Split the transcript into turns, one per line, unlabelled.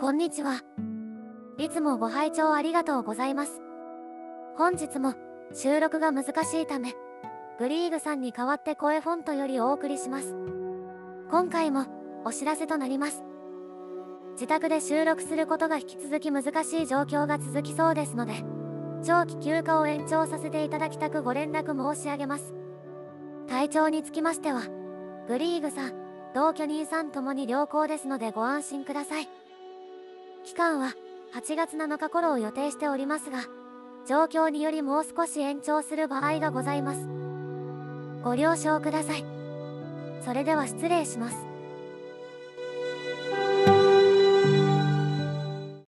こんにちは。いつもご拝聴ありがとうございます。本日も収録が難しいため、ブリーグさんに代わって声フォントよりお送りします。今回もお知らせとなります。自宅で収録することが引き続き難しい状況が続きそうですので、長期休暇を延長させていただきたくご連絡申し上げます。体調につきましては、ブリーグさん、同居人さんともに良好ですのでご安心ください。期間は8月7日頃を予定しておりますが、状況によりもう少し延長する場合がございます。ご了承ください。それでは失礼します。